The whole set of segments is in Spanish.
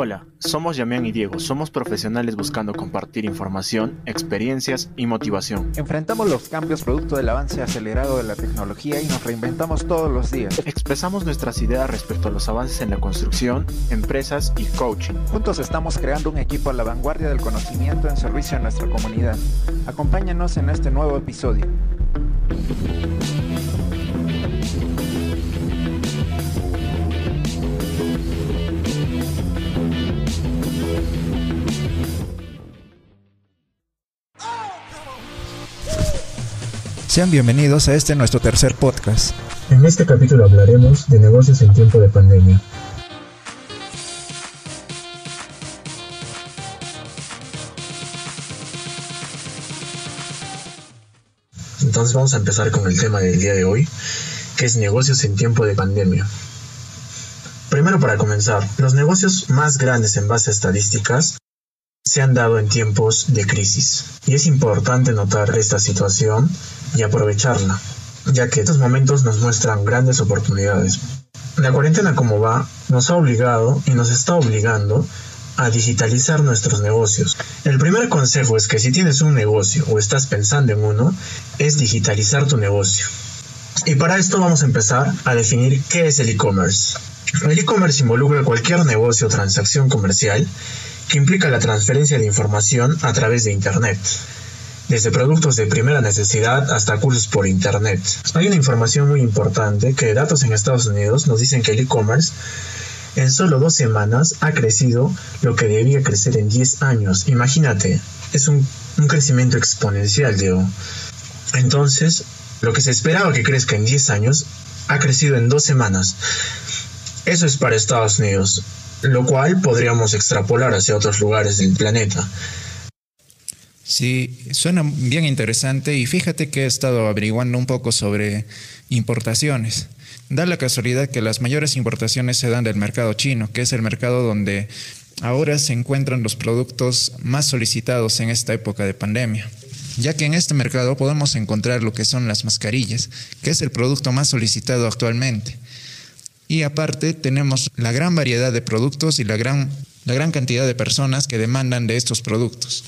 Hola, somos Yamián y Diego. Somos profesionales buscando compartir información, experiencias y motivación. Enfrentamos los cambios producto del avance acelerado de la tecnología y nos reinventamos todos los días. Expresamos nuestras ideas respecto a los avances en la construcción, empresas y coaching. Juntos estamos creando un equipo a la vanguardia del conocimiento en servicio a nuestra comunidad. Acompáñanos en este nuevo episodio. Sean bienvenidos a este nuestro tercer podcast. En este capítulo hablaremos de negocios en tiempo de pandemia. Entonces vamos a empezar con el tema del día de hoy, que es negocios en tiempo de pandemia. Primero para comenzar, los negocios más grandes en base a estadísticas se han dado en tiempos de crisis. Y es importante notar esta situación y aprovecharla, ya que estos momentos nos muestran grandes oportunidades. La cuarentena como va nos ha obligado y nos está obligando a digitalizar nuestros negocios. El primer consejo es que si tienes un negocio o estás pensando en uno, es digitalizar tu negocio. Y para esto vamos a empezar a definir qué es el e-commerce. El e-commerce involucra cualquier negocio o transacción comercial que implica la transferencia de información a través de Internet, desde productos de primera necesidad hasta cursos por Internet. Hay una información muy importante que datos en Estados Unidos nos dicen que el e-commerce en solo dos semanas ha crecido lo que debía crecer en 10 años. Imagínate, es un, un crecimiento exponencial, Diego. Entonces, lo que se esperaba que crezca en 10 años ha crecido en dos semanas. Eso es para Estados Unidos lo cual podríamos extrapolar hacia otros lugares del planeta. Sí, suena bien interesante y fíjate que he estado averiguando un poco sobre importaciones. Da la casualidad que las mayores importaciones se dan del mercado chino, que es el mercado donde ahora se encuentran los productos más solicitados en esta época de pandemia ya que en este mercado podemos encontrar lo que son las mascarillas, que es el producto más solicitado actualmente. Y aparte tenemos la gran variedad de productos y la gran, la gran cantidad de personas que demandan de estos productos.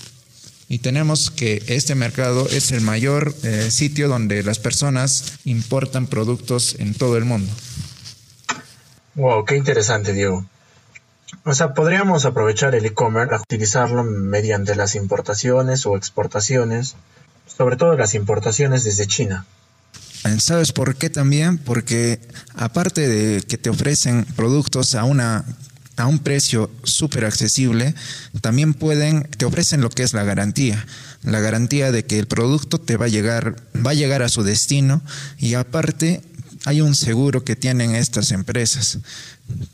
Y tenemos que este mercado es el mayor eh, sitio donde las personas importan productos en todo el mundo. Wow, qué interesante, Diego. O sea, podríamos aprovechar el e-commerce, utilizarlo mediante las importaciones o exportaciones, sobre todo las importaciones desde China. ¿Sabes por qué también? Porque aparte de que te ofrecen productos a una a un precio súper accesible, también pueden, te ofrecen lo que es la garantía. La garantía de que el producto te va a llegar, va a llegar a su destino y aparte hay un seguro que tienen estas empresas.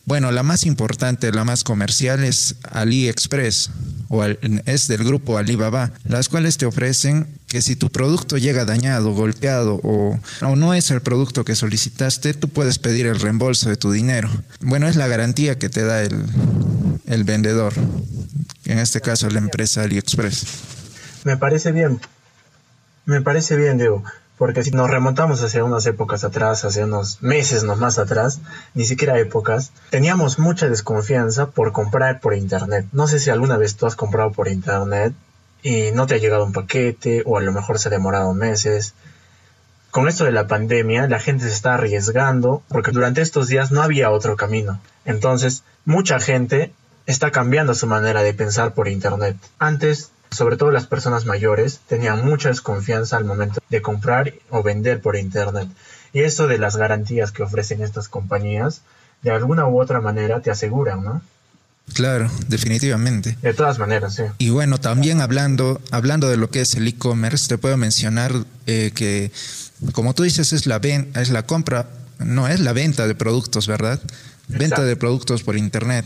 Bueno, la más importante, la más comercial es AliExpress o es del grupo Alibaba, las cuales te ofrecen que si tu producto llega dañado, golpeado o, o, no es el producto que solicitaste, tú puedes pedir el reembolso de tu dinero. Bueno, es la garantía que te da el, el vendedor, en este caso la empresa AliExpress. Me parece bien, me parece bien, Diego. Porque si nos remontamos hacia unas épocas atrás, hacia unos meses más atrás, ni siquiera épocas, teníamos mucha desconfianza por comprar por internet. No sé si alguna vez tú has comprado por internet y no te ha llegado un paquete o a lo mejor se ha demorado meses. Con esto de la pandemia, la gente se está arriesgando porque durante estos días no había otro camino. Entonces, mucha gente está cambiando su manera de pensar por internet. Antes sobre todo las personas mayores, tenían mucha desconfianza al momento de comprar o vender por Internet. Y eso de las garantías que ofrecen estas compañías, de alguna u otra manera te aseguran, ¿no? Claro, definitivamente. De todas maneras, sí. Y bueno, también hablando, hablando de lo que es el e-commerce, te puedo mencionar eh, que, como tú dices, es la, es la compra, no es la venta de productos, ¿verdad? Venta de productos por Internet.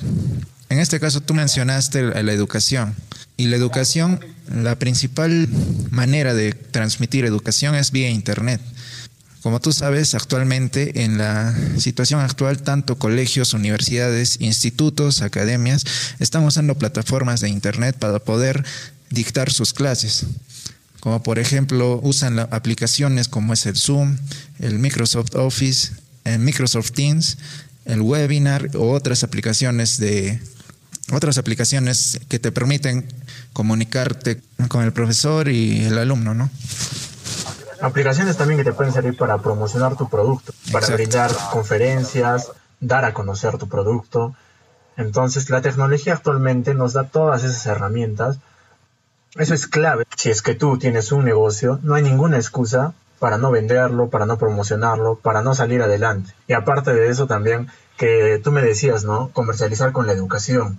En este caso tú mencionaste la educación y la educación, la principal manera de transmitir educación es vía Internet. Como tú sabes, actualmente en la situación actual, tanto colegios, universidades, institutos, academias están usando plataformas de Internet para poder dictar sus clases. Como por ejemplo, usan aplicaciones como es el Zoom, el Microsoft Office, el Microsoft Teams, el webinar o otras aplicaciones de otras aplicaciones que te permiten comunicarte con el profesor y el alumno, ¿no? Aplicaciones también que te pueden servir para promocionar tu producto, para brindar conferencias, dar a conocer tu producto. Entonces, la tecnología actualmente nos da todas esas herramientas. Eso es clave. Si es que tú tienes un negocio, no hay ninguna excusa para no venderlo, para no promocionarlo, para no salir adelante. Y aparte de eso también, que tú me decías, ¿no? Comercializar con la educación.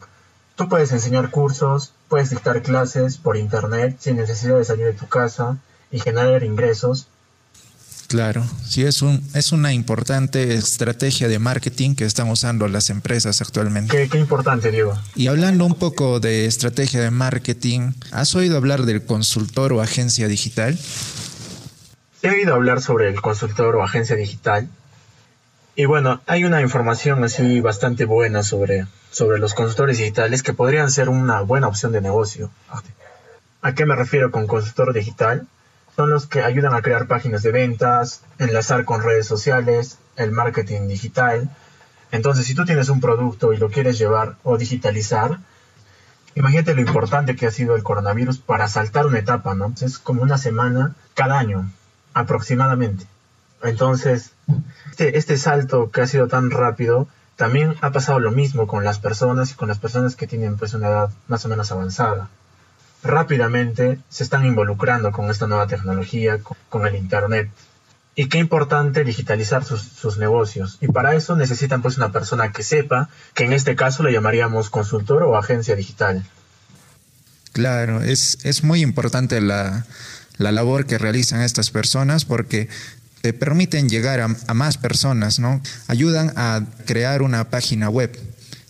Tú puedes enseñar cursos, puedes dictar clases por internet sin necesidad de salir de tu casa y generar ingresos. Claro, sí es un es una importante estrategia de marketing que están usando las empresas actualmente. Qué, qué importante, Diego. Y hablando un poco de estrategia de marketing, ¿has oído hablar del consultor o agencia digital? He oído hablar sobre el consultor o agencia digital. Y bueno, hay una información así bastante buena sobre, sobre los consultores digitales que podrían ser una buena opción de negocio. ¿A qué me refiero con consultor digital? Son los que ayudan a crear páginas de ventas, enlazar con redes sociales, el marketing digital. Entonces, si tú tienes un producto y lo quieres llevar o digitalizar, imagínate lo importante que ha sido el coronavirus para saltar una etapa, ¿no? Es como una semana cada año, aproximadamente. Entonces, este, este salto que ha sido tan rápido, también ha pasado lo mismo con las personas y con las personas que tienen pues una edad más o menos avanzada rápidamente se están involucrando con esta nueva tecnología, con, el Internet. Y qué importante digitalizar sus, negocios. Y para eso necesitan pues una persona que sepa, que en este caso le llamaríamos consultor o agencia digital. Claro, es, es muy importante la, la labor que realizan estas personas porque te permiten llegar a, a, más personas, ¿no? Ayudan a crear una página web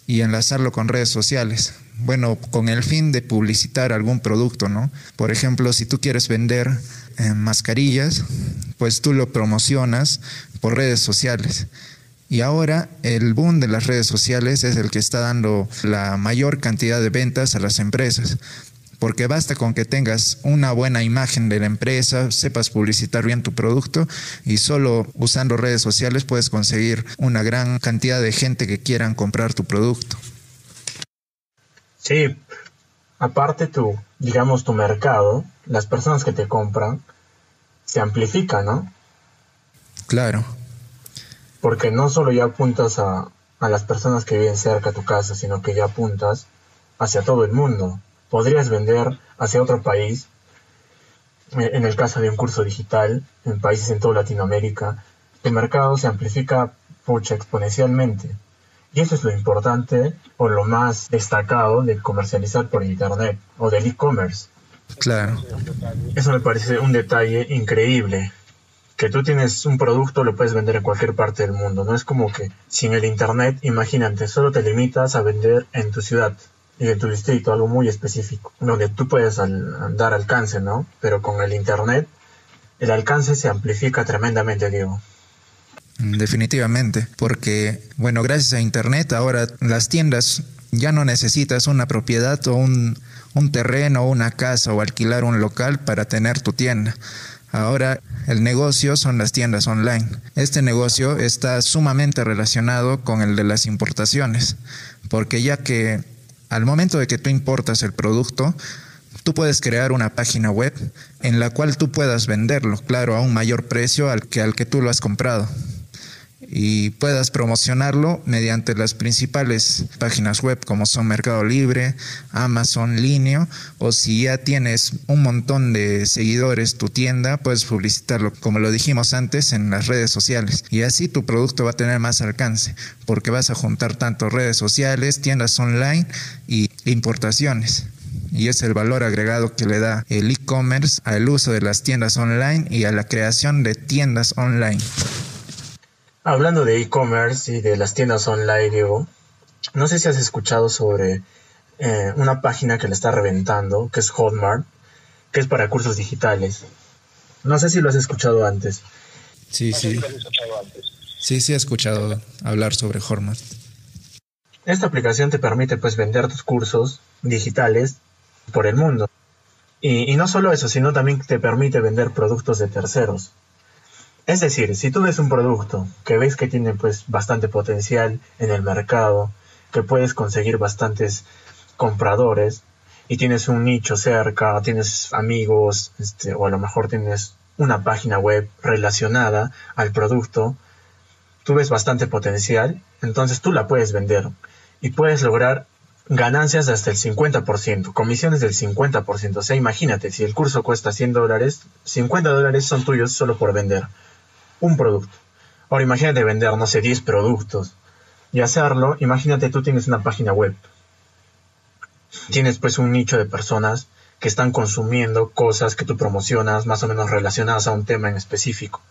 y enlazarlo con redes sociales bueno, con el fin de publicitar algún producto, ¿no? Por ejemplo, si tú quieres vender eh, mascarillas, pues tú lo promocionas por redes sociales. Y ahora el boom de las redes sociales es el que está dando la mayor cantidad de ventas a las empresas. Porque basta con que tengas una buena imagen de la empresa, sepas publicitar bien tu producto y solo usando redes sociales puedes conseguir una gran cantidad de gente que quieran comprar tu producto. Sí, aparte tu, digamos, tu mercado, las personas que te compran, se amplifica, ¿no? Claro. Porque no solo ya apuntas a, a las personas que viven cerca de tu casa, sino que ya apuntas hacia todo el mundo. Podrías vender hacia otro país, eh, en el caso de un curso digital, en países en toda Latinoamérica, tu mercado se amplifica pucha exponencialmente. Y eso es lo importante o lo más destacado de comercializar por Internet o del e-commerce. Claro. Eso me parece un detalle increíble. Que tú tienes un producto, lo puedes vender en cualquier parte del mundo. No es como que sin el Internet, imagínate, solo te limitas a vender en tu ciudad y en tu distrito, algo muy específico, donde tú puedes dar alcance, ¿no? Pero con el Internet, el alcance se amplifica tremendamente, Diego. Definitivamente, porque, bueno, gracias a Internet ahora las tiendas ya no necesitas una propiedad o un, un terreno o una casa o alquilar un local para tener tu tienda. Ahora el negocio son las tiendas online. Este negocio está sumamente relacionado con el de las importaciones, porque ya que al momento de que tú importas el producto, tú puedes crear una página web en la cual tú puedas venderlo, claro, a un mayor precio al que al que tú lo has comprado y puedas promocionarlo mediante las principales páginas web como son Mercado Libre, Amazon, Linio o si ya tienes un montón de seguidores tu tienda, puedes publicitarlo como lo dijimos antes en las redes sociales y así tu producto va a tener más alcance porque vas a juntar tanto redes sociales, tiendas online y importaciones y es el valor agregado que le da el e-commerce al uso de las tiendas online y a la creación de tiendas online. Hablando de e-commerce y de las tiendas online, Diego, no sé si has escuchado sobre eh, una página que le está reventando, que es Hotmart, que es para cursos digitales. No sé si lo has escuchado antes. Sí, sí. Sí, sí he escuchado hablar sobre Hotmart. Esta aplicación te permite pues vender tus cursos digitales por el mundo. Y, y no solo eso, sino también te permite vender productos de terceros. Es decir, si tú ves un producto que ves que tiene pues bastante potencial en el mercado, que puedes conseguir bastantes compradores y tienes un nicho cerca, tienes amigos, este, o a lo mejor tienes una página web relacionada al producto, tú ves bastante potencial, entonces tú la puedes vender y puedes lograr ganancias de hasta el 50%, comisiones del 50%. O sea, imagínate, si el curso cuesta 100 dólares, 50 dólares son tuyos solo por vender un producto. Ahora imagínate vender, no sé, 10 productos y hacerlo, imagínate tú tienes una página web tienes pues un nicho de personas que están consumiendo cosas que tú promocionas más o menos relacionadas a un tema en específico.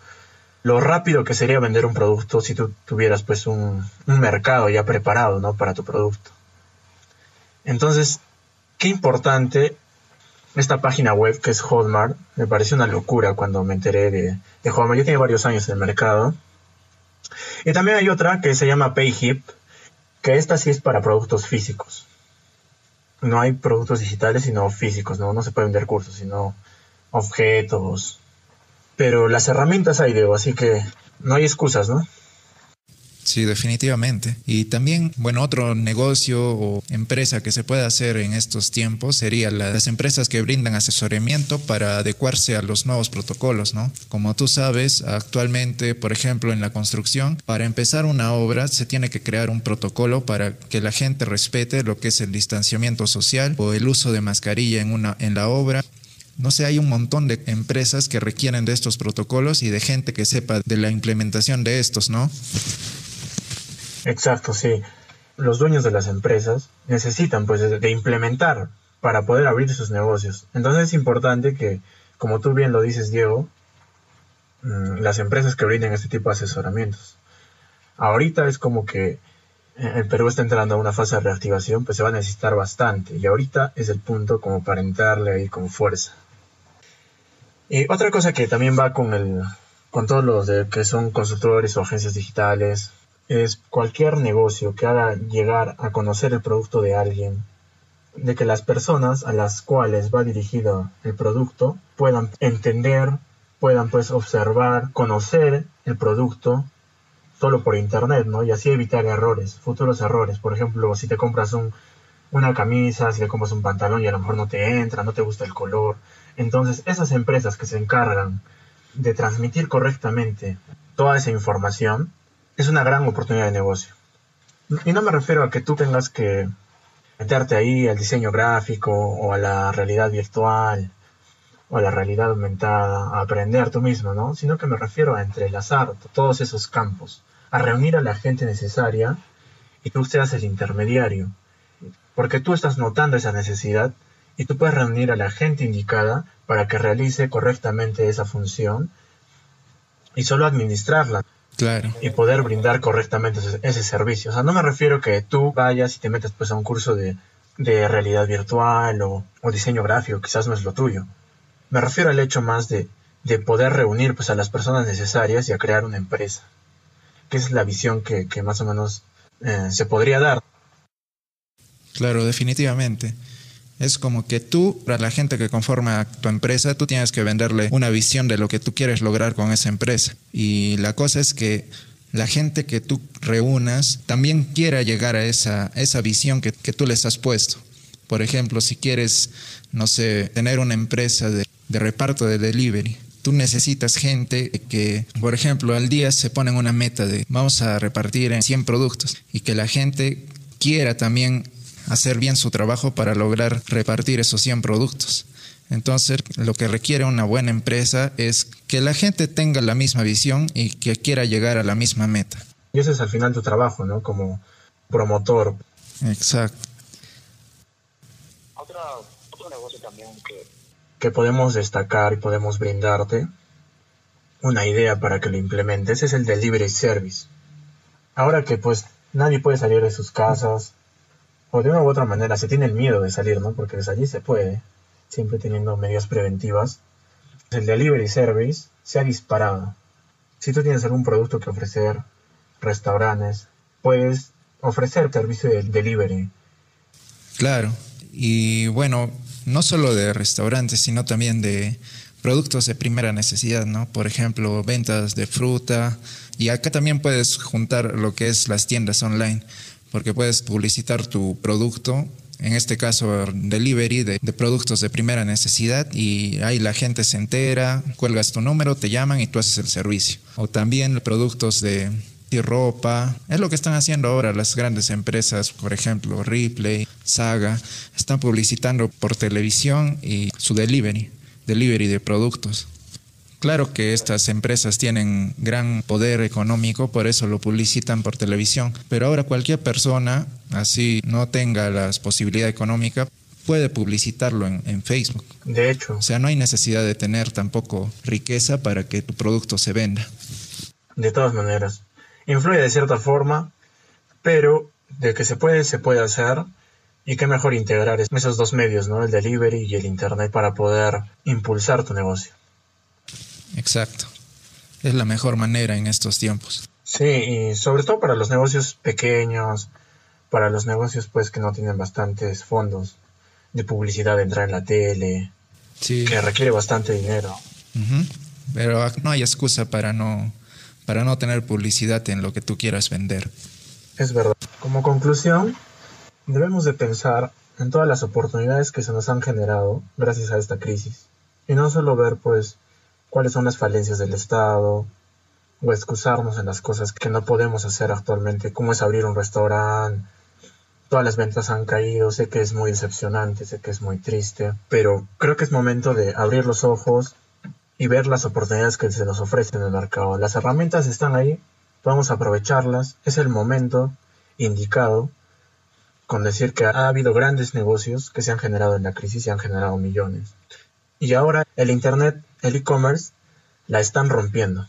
Lo rápido que sería vender un producto si tú tuvieras pues un, mercado ya preparado ¿no? para tu producto. Entonces, qué importante esta página web que es Hotmart. Me pareció una locura cuando me enteré de, de Hotmart. Yo tiene varios años en el mercado. Y también hay otra que se llama PayHip, que esta sí es para productos físicos no hay productos digitales sino físicos, ¿no? No se pueden vender cursos, sino objetos. Pero las herramientas hay, Diego, así que no hay excusas, ¿no? Sí, definitivamente. Y también, bueno, otro negocio o empresa que se puede hacer en estos tiempos sería las empresas que brindan asesoramiento para adecuarse a los nuevos protocolos, ¿no? Como tú sabes, actualmente, por ejemplo, en la construcción, para empezar una obra se tiene que crear un protocolo para que la gente respete lo que es el distanciamiento social o el uso de mascarilla en, una, en la obra. No sé, hay un montón de empresas que requieren de estos protocolos y de gente que sepa de la implementación de estos, ¿no? Exacto, sí. Los dueños de las empresas necesitan pues de, implementar para poder abrir sus negocios. Entonces es importante que, como tú bien lo dices, Diego, mm, las empresas que brinden este tipo de asesoramientos. Ahorita es como que eh, el Perú está entrando a una fase de reactivación, pues se va a necesitar bastante. Y ahorita es el punto como para entrarle ahí con fuerza. Y otra cosa que también va con el, con todos los de, que son consultores o agencias digitales, es cualquier negocio que haga llegar a conocer el producto de alguien, de que las personas a las cuales va dirigido el producto puedan entender, puedan pues observar, conocer el producto solo por internet, ¿no? Y así evitar errores, futuros errores. Por ejemplo, si te compras un, una camisa, si te compras un pantalón y a lo mejor no te entra, no te gusta el color. Entonces, esas empresas que se encargan de transmitir correctamente toda esa información, es una gran oportunidad de negocio. Y no me refiero a que tú tengas que meterte ahí al diseño gráfico o a la realidad virtual o a la realidad aumentada, a aprender tú mismo, ¿no? Sino que me refiero a entrelazar todos esos campos, a reunir a la gente necesaria y tú seas el intermediario. Porque tú estás notando esa necesidad y tú puedes reunir a la gente indicada para que realice correctamente esa función y solo administrarla. Y poder brindar correctamente ese, servicio. O sea, no me refiero que tú vayas y te metas pues a un curso de, realidad virtual o, diseño gráfico, quizás no es lo tuyo. Me refiero al hecho más de, poder reunir pues a las personas necesarias y a crear una empresa. Que es la visión que, más o menos eh, se podría dar. Claro, definitivamente. Es como que tú, para la gente que conforma tu empresa, tú tienes que venderle una visión de lo que tú quieres lograr con esa empresa. Y la cosa es que la gente que tú reúnas también quiera llegar a esa, esa visión que, tú les has puesto. Por ejemplo, si quieres, no sé, tener una empresa de, de reparto de delivery, tú necesitas gente que, por ejemplo, al día se ponen una meta de vamos a repartir en 100 productos y que la gente quiera también hacer bien su trabajo para lograr repartir esos 100 productos. Entonces, lo que requiere una buena empresa es que la gente tenga la misma visión y que quiera llegar a la misma meta. Y ese es al final tu trabajo, ¿no? Como promotor. Exacto. otro negocio también que, que podemos destacar y podemos brindarte una idea para que lo implementes es el delivery service. Ahora que pues nadie puede salir de sus casas, o de una u otra manera se tiene el miedo de salir, ¿no? Porque desde allí se puede, siempre teniendo medidas preventivas. El delivery service se ha disparado. Si tú tienes algún producto que ofrecer, restaurantes, puedes ofrecer servicio de delivery. Claro, y bueno, no solo de restaurantes, sino también de productos de primera necesidad, ¿no? Por ejemplo, ventas de fruta. Y acá también puedes juntar lo que es las tiendas online porque puedes publicitar tu producto en este caso delivery de, productos de primera necesidad y ahí la gente se entera, cuelgas tu número, te llaman y tú haces el servicio. O también productos de ropa. Es lo que están haciendo ahora las grandes empresas, por ejemplo, Ripley, Saga, están publicitando por televisión y su delivery, delivery de productos. Claro que estas empresas tienen gran poder económico, por eso lo publicitan por televisión, pero ahora cualquier persona, así no tenga las posibilidades económicas, puede publicitarlo en, en, Facebook. De hecho. O sea, no hay necesidad de tener tampoco riqueza para que tu producto se venda. De todas maneras, influye de cierta forma, pero de que se puede, se puede hacer. Y qué mejor integrar esos dos medios, ¿no? El delivery y el internet para poder impulsar tu negocio. Exacto. Es la mejor manera en estos tiempos. Sí, y sobre todo para los negocios pequeños, para los negocios pues que no tienen bastantes fondos de publicidad de entrar en la tele, sí. que requiere bastante dinero. Uh -huh. Pero no hay excusa para no, para no tener publicidad en lo que tú quieras vender. Es verdad. Como conclusión, debemos de pensar en todas las oportunidades que se nos han generado gracias a esta crisis. Y no solo ver pues cuáles son las falencias del Estado o excusarnos en las cosas que no podemos hacer actualmente, como es abrir un restaurante. Todas las ventas han caído, sé que es muy decepcionante, sé que es muy triste, pero creo que es momento de abrir los ojos y ver las oportunidades que se nos ofrecen en el mercado. Las herramientas están ahí, vamos a aprovecharlas, es el momento indicado con decir que ha habido grandes negocios que se han generado en la crisis y han generado millones. Y ahora el Internet, el e-commerce, la están rompiendo.